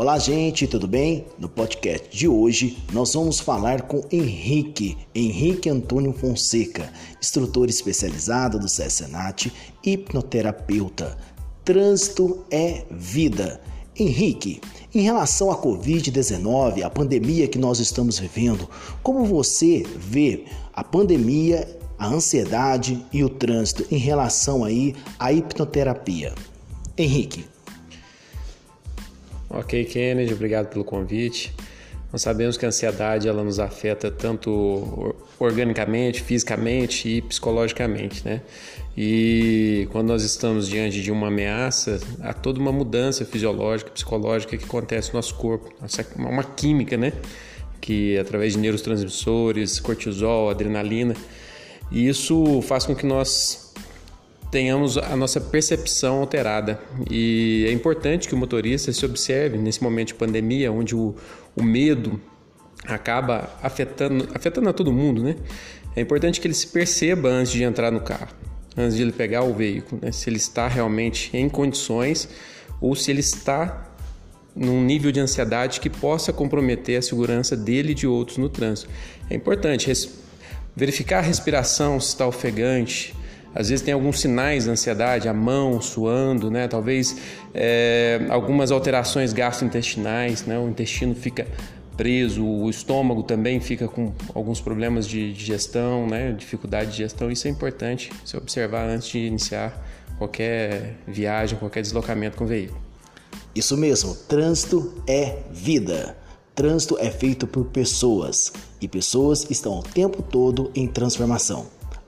Olá, gente, tudo bem? No podcast de hoje nós vamos falar com Henrique, Henrique Antônio Fonseca, instrutor especializado do CESENAT, hipnoterapeuta. Trânsito é vida. Henrique, em relação à Covid-19, a pandemia que nós estamos vivendo, como você vê a pandemia, a ansiedade e o trânsito em relação aí à hipnoterapia? Henrique. Ok, Kennedy, obrigado pelo convite. Nós sabemos que a ansiedade ela nos afeta tanto organicamente, fisicamente e psicologicamente, né? E quando nós estamos diante de uma ameaça, há toda uma mudança fisiológica, psicológica que acontece no nosso corpo, uma química, né? Que através de neurotransmissores, cortisol, adrenalina, e isso faz com que nós tenhamos a nossa percepção alterada. E é importante que o motorista se observe nesse momento de pandemia, onde o, o medo acaba afetando, afetando a todo mundo, né? É importante que ele se perceba antes de entrar no carro, antes de ele pegar o veículo, né? se ele está realmente em condições ou se ele está num nível de ansiedade que possa comprometer a segurança dele e de outros no trânsito. É importante verificar a respiração, se está ofegante, às vezes tem alguns sinais de ansiedade, a mão suando, né? Talvez é, algumas alterações gastrointestinais, né? O intestino fica preso, o estômago também fica com alguns problemas de digestão, né? Dificuldade de digestão. Isso é importante se observar antes de iniciar qualquer viagem, qualquer deslocamento com o veículo. Isso mesmo, trânsito é vida. Trânsito é feito por pessoas e pessoas estão o tempo todo em transformação.